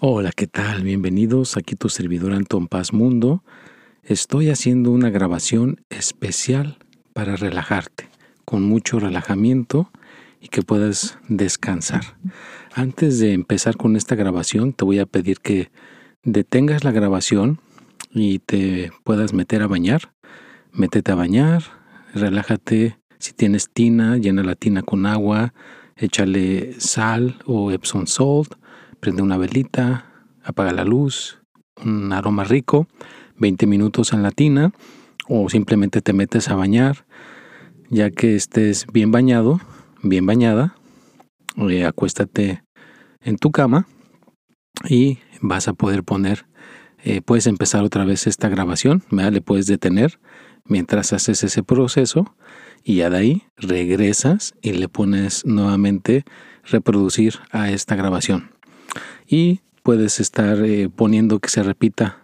Hola, ¿qué tal? Bienvenidos. Aquí tu servidor Anton Paz Mundo. Estoy haciendo una grabación especial para relajarte, con mucho relajamiento y que puedas descansar. Antes de empezar con esta grabación, te voy a pedir que detengas la grabación y te puedas meter a bañar. Métete a bañar, relájate. Si tienes tina, llena la tina con agua, échale sal o Epsom salt prende una velita, apaga la luz, un aroma rico, 20 minutos en la tina o simplemente te metes a bañar, ya que estés bien bañado, bien bañada, eh, acuéstate en tu cama y vas a poder poner, eh, puedes empezar otra vez esta grabación, le puedes detener mientras haces ese proceso y ya de ahí regresas y le pones nuevamente reproducir a esta grabación y puedes estar eh, poniendo que se repita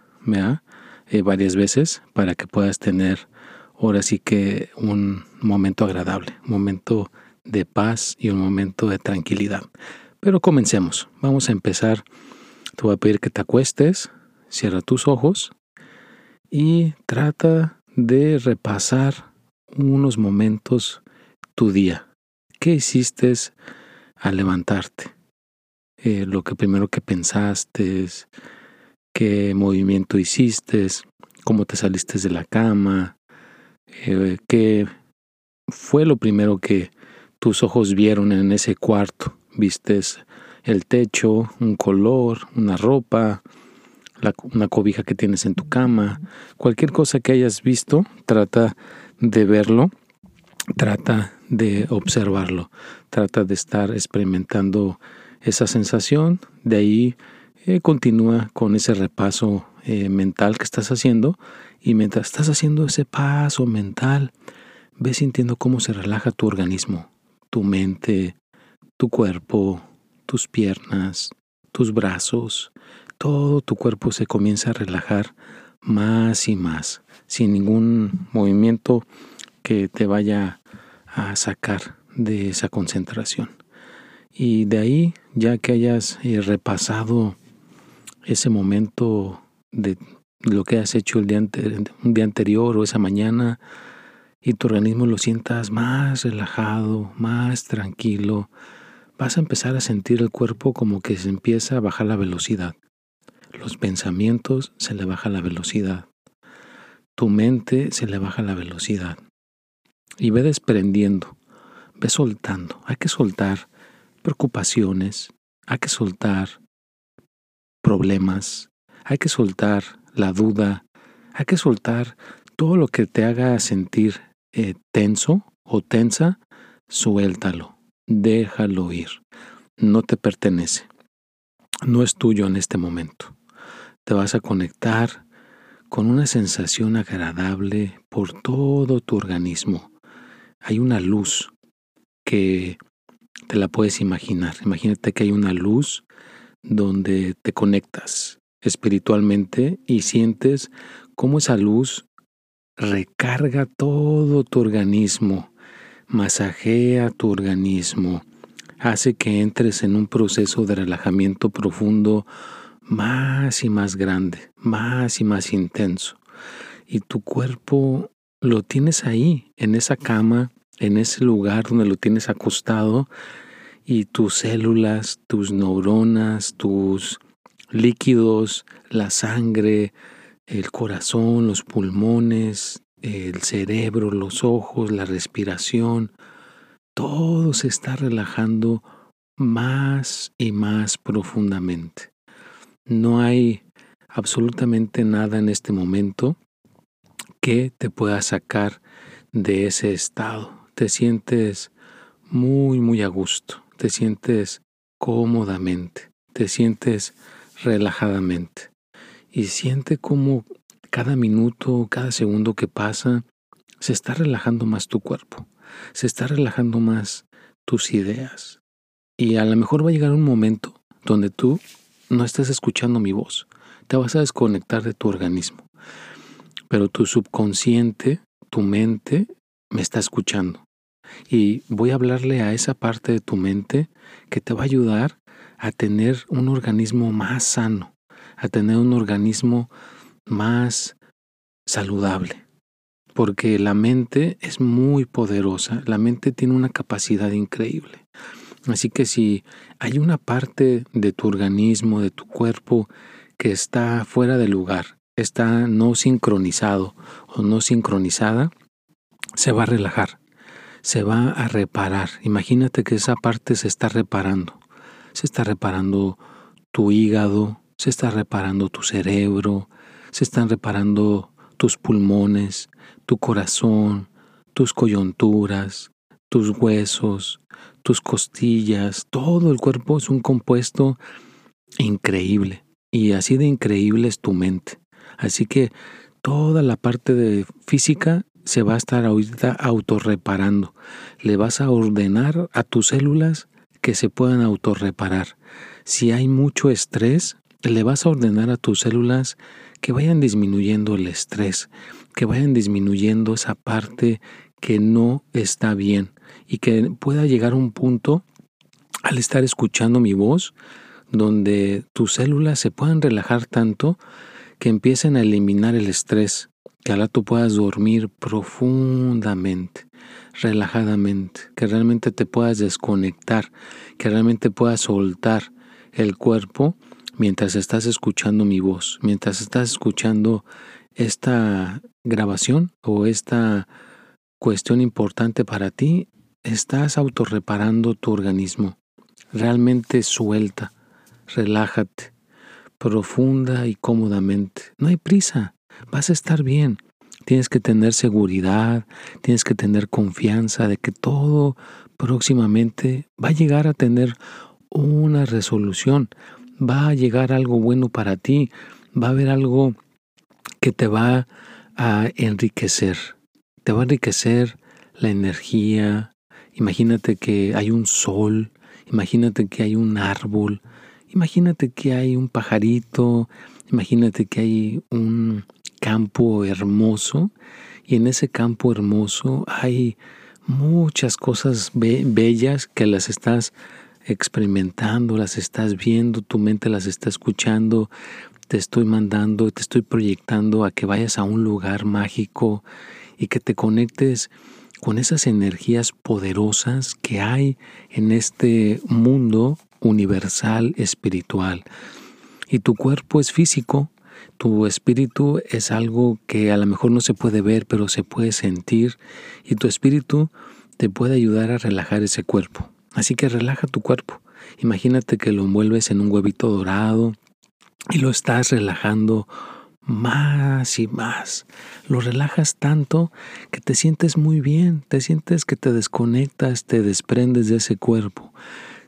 eh, varias veces para que puedas tener ahora sí que un momento agradable, un momento de paz y un momento de tranquilidad. Pero comencemos. Vamos a empezar. Te voy a pedir que te acuestes, cierra tus ojos y trata de repasar unos momentos tu día. ¿Qué hiciste al levantarte? Eh, lo que primero que pensaste, qué movimiento hiciste, cómo te saliste de la cama, eh, qué fue lo primero que tus ojos vieron en ese cuarto. Vistes el techo, un color, una ropa, una cobija que tienes en tu cama, cualquier cosa que hayas visto, trata de verlo, trata de observarlo, trata de estar experimentando esa sensación, de ahí eh, continúa con ese repaso eh, mental que estás haciendo y mientras estás haciendo ese paso mental, ves sintiendo cómo se relaja tu organismo, tu mente, tu cuerpo, tus piernas, tus brazos, todo tu cuerpo se comienza a relajar más y más, sin ningún movimiento que te vaya a sacar de esa concentración. Y de ahí, ya que hayas eh, repasado ese momento de lo que has hecho el día, un día anterior o esa mañana, y tu organismo lo sientas más relajado, más tranquilo, vas a empezar a sentir el cuerpo como que se empieza a bajar la velocidad. Los pensamientos se le baja la velocidad. Tu mente se le baja la velocidad. Y ve desprendiendo, ve soltando. Hay que soltar preocupaciones, hay que soltar problemas, hay que soltar la duda, hay que soltar todo lo que te haga sentir eh, tenso o tensa, suéltalo, déjalo ir, no te pertenece, no es tuyo en este momento. Te vas a conectar con una sensación agradable por todo tu organismo. Hay una luz que te la puedes imaginar. Imagínate que hay una luz donde te conectas espiritualmente y sientes cómo esa luz recarga todo tu organismo, masajea tu organismo, hace que entres en un proceso de relajamiento profundo más y más grande, más y más intenso. Y tu cuerpo lo tienes ahí, en esa cama, en ese lugar donde lo tienes acostado y tus células, tus neuronas, tus líquidos, la sangre, el corazón, los pulmones, el cerebro, los ojos, la respiración, todo se está relajando más y más profundamente. No hay absolutamente nada en este momento que te pueda sacar de ese estado te sientes muy, muy a gusto, te sientes cómodamente, te sientes relajadamente y siente como cada minuto, cada segundo que pasa, se está relajando más tu cuerpo, se está relajando más tus ideas. Y a lo mejor va a llegar un momento donde tú no estás escuchando mi voz, te vas a desconectar de tu organismo, pero tu subconsciente, tu mente, me está escuchando y voy a hablarle a esa parte de tu mente que te va a ayudar a tener un organismo más sano, a tener un organismo más saludable. Porque la mente es muy poderosa, la mente tiene una capacidad increíble. Así que si hay una parte de tu organismo, de tu cuerpo, que está fuera de lugar, está no sincronizado o no sincronizada, se va a relajar, se va a reparar. Imagínate que esa parte se está reparando. Se está reparando tu hígado, se está reparando tu cerebro, se están reparando tus pulmones, tu corazón, tus coyunturas, tus huesos, tus costillas, todo el cuerpo es un compuesto increíble. Y así de increíble es tu mente. Así que toda la parte de física se va a estar ahorita autorreparando. Le vas a ordenar a tus células que se puedan autorreparar. Si hay mucho estrés, le vas a ordenar a tus células que vayan disminuyendo el estrés, que vayan disminuyendo esa parte que no está bien y que pueda llegar un punto al estar escuchando mi voz donde tus células se puedan relajar tanto que empiecen a eliminar el estrés, que ahora tú puedas dormir profundamente, relajadamente, que realmente te puedas desconectar, que realmente puedas soltar el cuerpo mientras estás escuchando mi voz, mientras estás escuchando esta grabación o esta cuestión importante para ti, estás autorreparando tu organismo. Realmente suelta, relájate, profunda y cómodamente. No hay prisa, vas a estar bien. Tienes que tener seguridad, tienes que tener confianza de que todo próximamente va a llegar a tener una resolución, va a llegar algo bueno para ti, va a haber algo que te va a enriquecer, te va a enriquecer la energía. Imagínate que hay un sol, imagínate que hay un árbol, Imagínate que hay un pajarito, imagínate que hay un campo hermoso y en ese campo hermoso hay muchas cosas bellas que las estás experimentando, las estás viendo, tu mente las está escuchando, te estoy mandando, te estoy proyectando a que vayas a un lugar mágico y que te conectes con esas energías poderosas que hay en este mundo universal espiritual. Y tu cuerpo es físico, tu espíritu es algo que a lo mejor no se puede ver, pero se puede sentir. Y tu espíritu te puede ayudar a relajar ese cuerpo. Así que relaja tu cuerpo. Imagínate que lo envuelves en un huevito dorado y lo estás relajando más y más. Lo relajas tanto que te sientes muy bien, te sientes que te desconectas, te desprendes de ese cuerpo.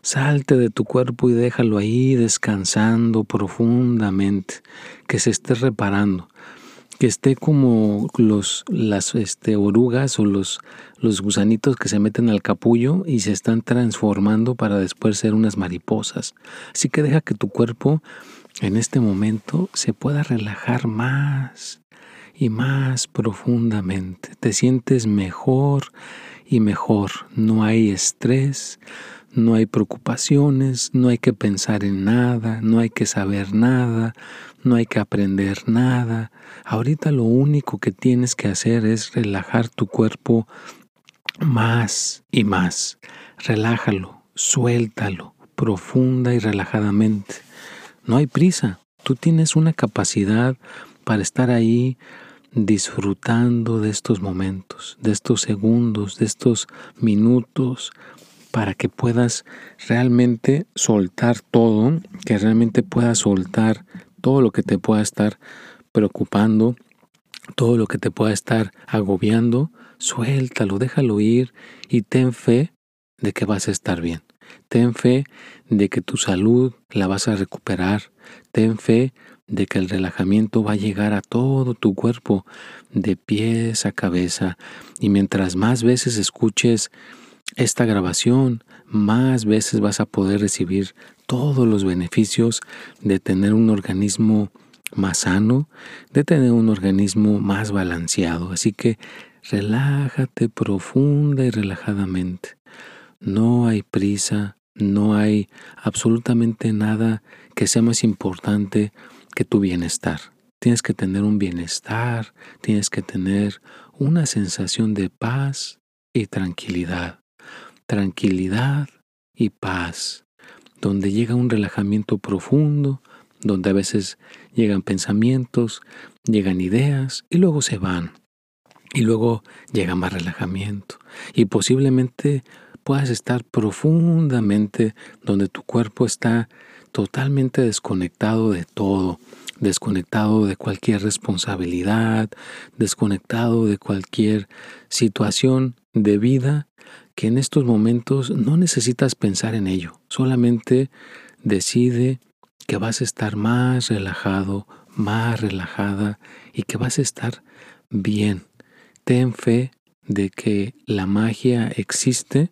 Salte de tu cuerpo y déjalo ahí descansando profundamente, que se esté reparando, que esté como los, las este, orugas o los, los gusanitos que se meten al capullo y se están transformando para después ser unas mariposas. Así que deja que tu cuerpo en este momento se pueda relajar más y más profundamente. Te sientes mejor y mejor. No hay estrés, no hay preocupaciones, no hay que pensar en nada, no hay que saber nada, no hay que aprender nada. Ahorita lo único que tienes que hacer es relajar tu cuerpo más y más. Relájalo, suéltalo, profunda y relajadamente. No hay prisa, tú tienes una capacidad para estar ahí disfrutando de estos momentos, de estos segundos, de estos minutos, para que puedas realmente soltar todo, que realmente puedas soltar todo lo que te pueda estar preocupando, todo lo que te pueda estar agobiando, suéltalo, déjalo ir y ten fe de que vas a estar bien. Ten fe de que tu salud la vas a recuperar. Ten fe de que el relajamiento va a llegar a todo tu cuerpo, de pies a cabeza. Y mientras más veces escuches esta grabación, más veces vas a poder recibir todos los beneficios de tener un organismo más sano, de tener un organismo más balanceado. Así que relájate profunda y relajadamente. No hay prisa, No hay absolutamente nada que sea más importante que tu bienestar. Tienes que tener un bienestar, tienes que tener una sensación de paz y tranquilidad. Tranquilidad y paz, donde llega un relajamiento profundo, donde a veces llegan pensamientos, llegan ideas y luego se van. Y luego llega más relajamiento. Y posiblemente puedas estar profundamente donde tu cuerpo está totalmente desconectado de todo, desconectado de cualquier responsabilidad, desconectado de cualquier situación de vida que en estos momentos no necesitas pensar en ello, solamente decide que vas a estar más relajado, más relajada y que vas a estar bien. Ten fe de que la magia existe,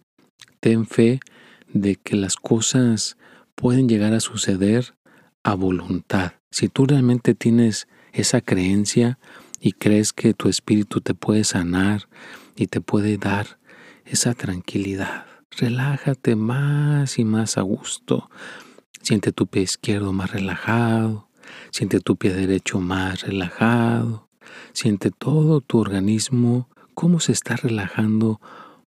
ten fe de que las cosas pueden llegar a suceder a voluntad. Si tú realmente tienes esa creencia y crees que tu espíritu te puede sanar y te puede dar esa tranquilidad, relájate más y más a gusto. Siente tu pie izquierdo más relajado, siente tu pie derecho más relajado, siente todo tu organismo cómo se está relajando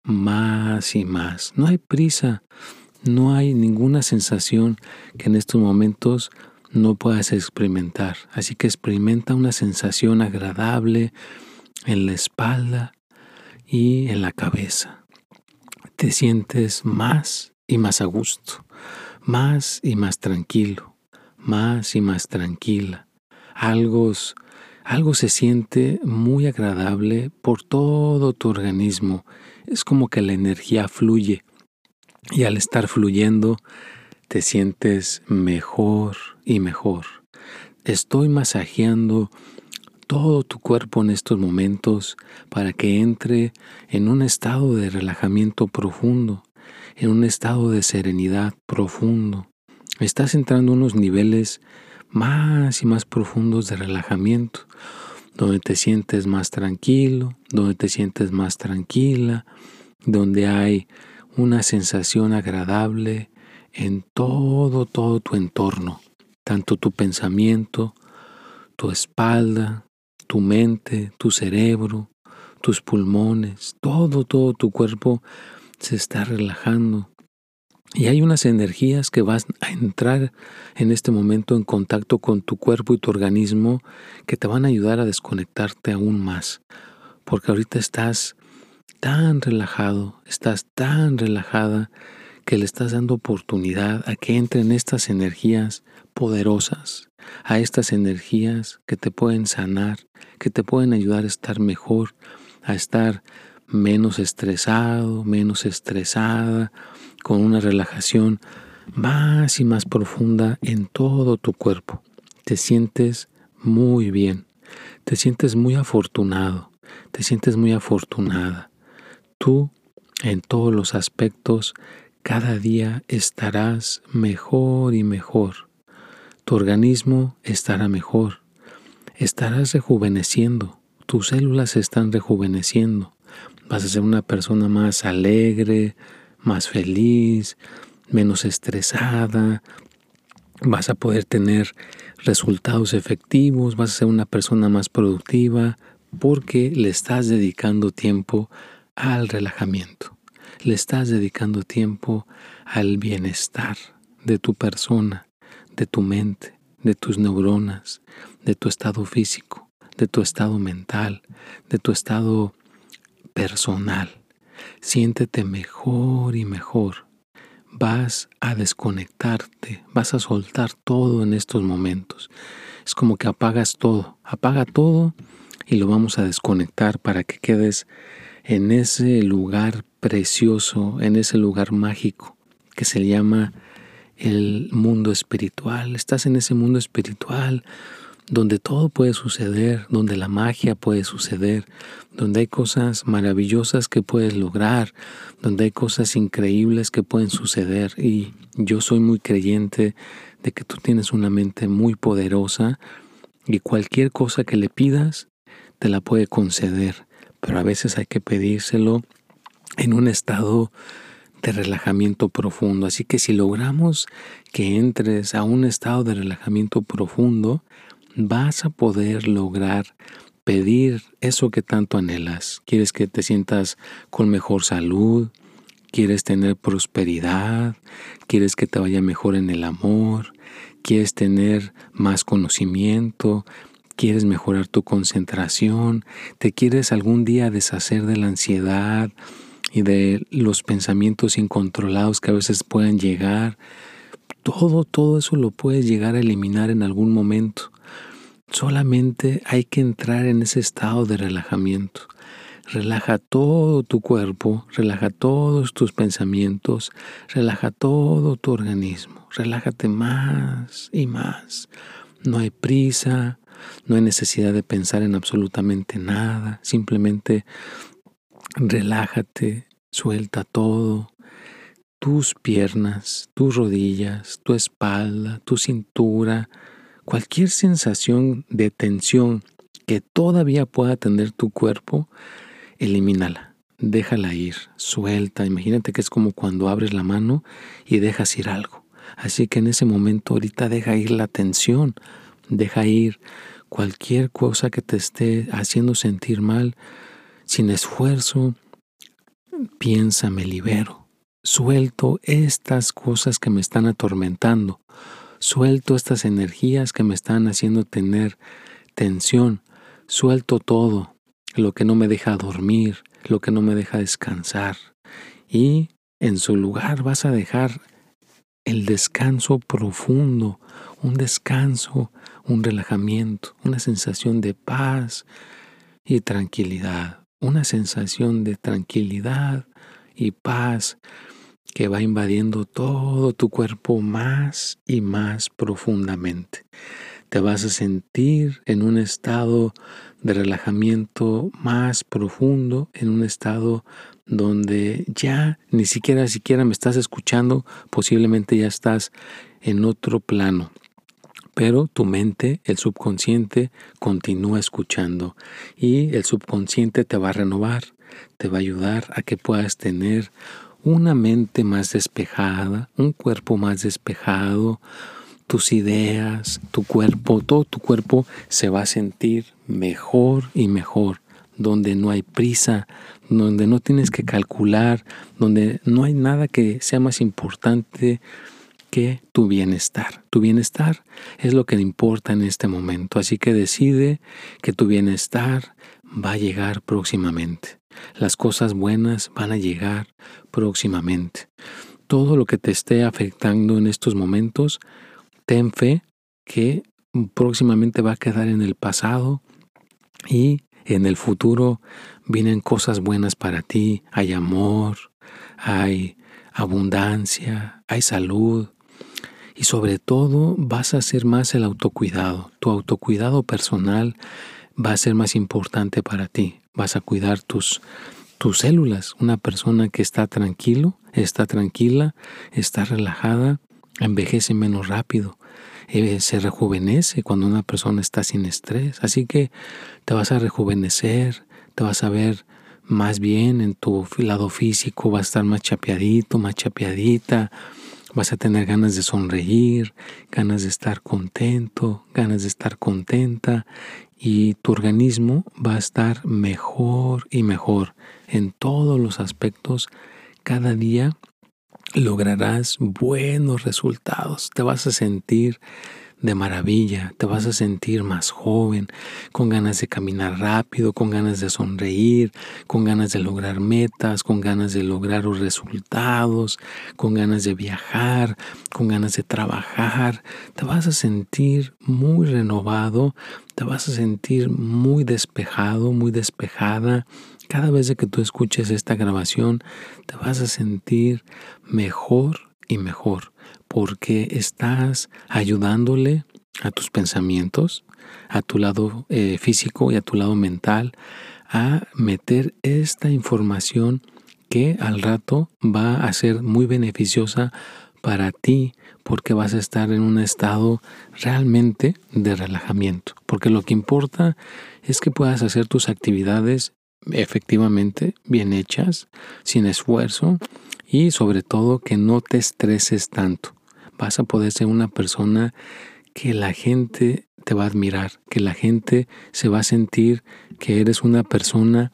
más y más. No hay prisa, no hay ninguna sensación que en estos momentos no puedas experimentar. Así que experimenta una sensación agradable en la espalda y en la cabeza. Te sientes más y más a gusto, más y más tranquilo, más y más tranquila. Algo, algo se siente muy agradable por todo tu organismo. Es como que la energía fluye y al estar fluyendo te sientes mejor y mejor. Estoy masajeando todo tu cuerpo en estos momentos para que entre en un estado de relajamiento profundo, en un estado de serenidad profundo. Estás entrando en unos niveles más y más profundos de relajamiento, donde te sientes más tranquilo, donde te sientes más tranquila, donde hay una sensación agradable en todo, todo tu entorno, tanto tu pensamiento, tu espalda, tu mente, tu cerebro, tus pulmones, todo, todo tu cuerpo se está relajando. Y hay unas energías que vas a entrar en este momento en contacto con tu cuerpo y tu organismo que te van a ayudar a desconectarte aún más. Porque ahorita estás tan relajado, estás tan relajada que le estás dando oportunidad a que entren estas energías poderosas, a estas energías que te pueden sanar, que te pueden ayudar a estar mejor, a estar menos estresado, menos estresada, con una relajación más y más profunda en todo tu cuerpo. Te sientes muy bien, te sientes muy afortunado, te sientes muy afortunada. Tú, en todos los aspectos, cada día estarás mejor y mejor. Tu organismo estará mejor. Estarás rejuveneciendo. Tus células están rejuveneciendo. Vas a ser una persona más alegre, más feliz, menos estresada. Vas a poder tener resultados efectivos. Vas a ser una persona más productiva porque le estás dedicando tiempo al relajamiento le estás dedicando tiempo al bienestar de tu persona, de tu mente, de tus neuronas, de tu estado físico, de tu estado mental, de tu estado personal. Siéntete mejor y mejor. Vas a desconectarte, vas a soltar todo en estos momentos. Es como que apagas todo, apaga todo y lo vamos a desconectar para que quedes en ese lugar precioso, en ese lugar mágico que se llama el mundo espiritual. Estás en ese mundo espiritual donde todo puede suceder, donde la magia puede suceder, donde hay cosas maravillosas que puedes lograr, donde hay cosas increíbles que pueden suceder. Y yo soy muy creyente de que tú tienes una mente muy poderosa y cualquier cosa que le pidas te la puede conceder, pero a veces hay que pedírselo en un estado de relajamiento profundo. Así que si logramos que entres a un estado de relajamiento profundo, vas a poder lograr pedir eso que tanto anhelas. Quieres que te sientas con mejor salud, quieres tener prosperidad, quieres que te vaya mejor en el amor, quieres tener más conocimiento, quieres mejorar tu concentración, te quieres algún día deshacer de la ansiedad y de los pensamientos incontrolados que a veces puedan llegar. Todo, todo eso lo puedes llegar a eliminar en algún momento. Solamente hay que entrar en ese estado de relajamiento. Relaja todo tu cuerpo, relaja todos tus pensamientos, relaja todo tu organismo. Relájate más y más. No hay prisa, no hay necesidad de pensar en absolutamente nada. Simplemente relájate, suelta todo. Tus piernas, tus rodillas, tu espalda, tu cintura, Cualquier sensación de tensión que todavía pueda tener tu cuerpo, elimínala, déjala ir, suelta. Imagínate que es como cuando abres la mano y dejas ir algo. Así que en ese momento ahorita deja ir la tensión, deja ir cualquier cosa que te esté haciendo sentir mal, sin esfuerzo, piensa, me libero. Suelto estas cosas que me están atormentando. Suelto estas energías que me están haciendo tener tensión. Suelto todo, lo que no me deja dormir, lo que no me deja descansar. Y en su lugar vas a dejar el descanso profundo, un descanso, un relajamiento, una sensación de paz y tranquilidad, una sensación de tranquilidad y paz que va invadiendo todo tu cuerpo más y más profundamente. Te vas a sentir en un estado de relajamiento más profundo, en un estado donde ya ni siquiera siquiera me estás escuchando, posiblemente ya estás en otro plano. Pero tu mente, el subconsciente, continúa escuchando y el subconsciente te va a renovar, te va a ayudar a que puedas tener una mente más despejada, un cuerpo más despejado, tus ideas, tu cuerpo, todo tu cuerpo se va a sentir mejor y mejor, donde no hay prisa, donde no tienes que calcular, donde no hay nada que sea más importante tu bienestar. Tu bienestar es lo que importa en este momento, así que decide que tu bienestar va a llegar próximamente. Las cosas buenas van a llegar próximamente. Todo lo que te esté afectando en estos momentos, ten fe que próximamente va a quedar en el pasado y en el futuro vienen cosas buenas para ti. Hay amor, hay abundancia, hay salud. Y sobre todo vas a hacer más el autocuidado. Tu autocuidado personal va a ser más importante para ti. Vas a cuidar tus, tus células. Una persona que está tranquilo, está tranquila, está relajada, envejece menos rápido. Eh, se rejuvenece cuando una persona está sin estrés. Así que te vas a rejuvenecer, te vas a ver más bien en tu lado físico, vas a estar más chapeadito, más chapeadita Vas a tener ganas de sonreír, ganas de estar contento, ganas de estar contenta y tu organismo va a estar mejor y mejor en todos los aspectos. Cada día lograrás buenos resultados, te vas a sentir de maravilla, te vas a sentir más joven, con ganas de caminar rápido, con ganas de sonreír, con ganas de lograr metas, con ganas de lograr los resultados, con ganas de viajar, con ganas de trabajar. Te vas a sentir muy renovado, te vas a sentir muy despejado, muy despejada. Cada vez que tú escuches esta grabación, te vas a sentir mejor y mejor porque estás ayudándole a tus pensamientos, a tu lado eh, físico y a tu lado mental, a meter esta información que al rato va a ser muy beneficiosa para ti porque vas a estar en un estado realmente de relajamiento. Porque lo que importa es que puedas hacer tus actividades efectivamente bien hechas, sin esfuerzo y sobre todo que no te estreses tanto. Vas a poder ser una persona que la gente te va a admirar, que la gente se va a sentir que eres una persona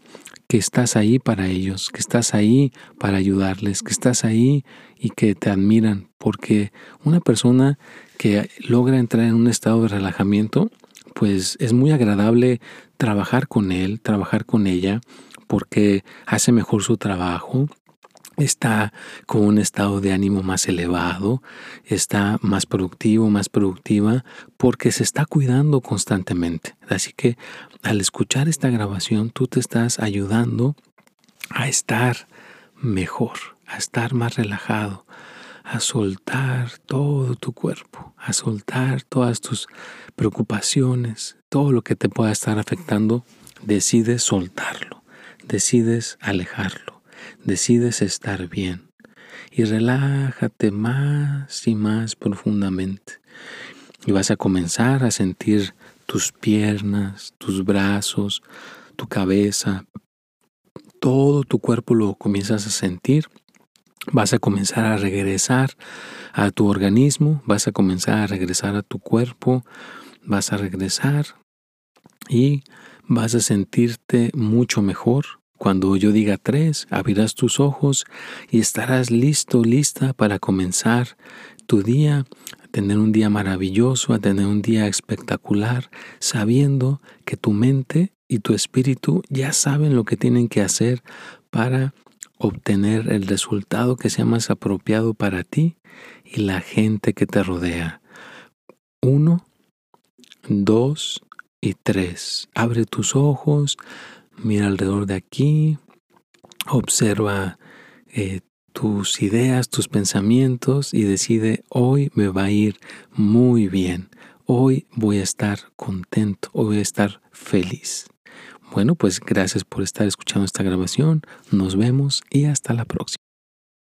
que estás ahí para ellos, que estás ahí para ayudarles, que estás ahí y que te admiran, porque una persona que logra entrar en un estado de relajamiento, pues es muy agradable trabajar con él, trabajar con ella, porque hace mejor su trabajo, está con un estado de ánimo más elevado, está más productivo, más productiva, porque se está cuidando constantemente. Así que al escuchar esta grabación, tú te estás ayudando a estar mejor, a estar más relajado, a soltar todo tu cuerpo, a soltar todas tus preocupaciones, todo lo que te pueda estar afectando, decides soltarlo, decides alejarlo decides estar bien y relájate más y más profundamente. Y vas a comenzar a sentir tus piernas, tus brazos, tu cabeza, todo tu cuerpo lo comienzas a sentir. Vas a comenzar a regresar a tu organismo, vas a comenzar a regresar a tu cuerpo, vas a regresar y vas a sentirte mucho mejor, cuando yo diga tres, abrirás tus ojos y estarás listo, lista para comenzar tu día, a tener un día maravilloso, a tener un día espectacular, sabiendo que tu mente y tu espíritu ya saben lo que tienen que hacer para obtener el resultado que sea más apropiado para ti y la gente que te rodea. Uno, dos y tres. Abre tus ojos, mira alrededor de aquí, observa eh, tus ideas, tus pensamientos y decide, hoy me va a ir muy bien, hoy voy a estar contento, hoy voy a estar feliz. Bueno, pues gracias por estar escuchando esta grabación, nos vemos y hasta la próxima.